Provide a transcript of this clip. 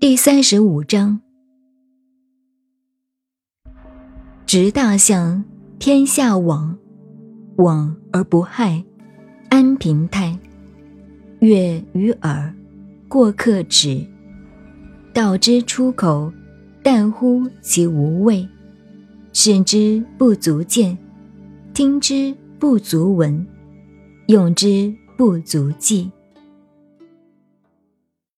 第三十五章：执大象，天下往，往而不害，安平泰。悦于耳，过客止。道之出口，但乎其无味；视之不足见，听之不足闻，用之不足记。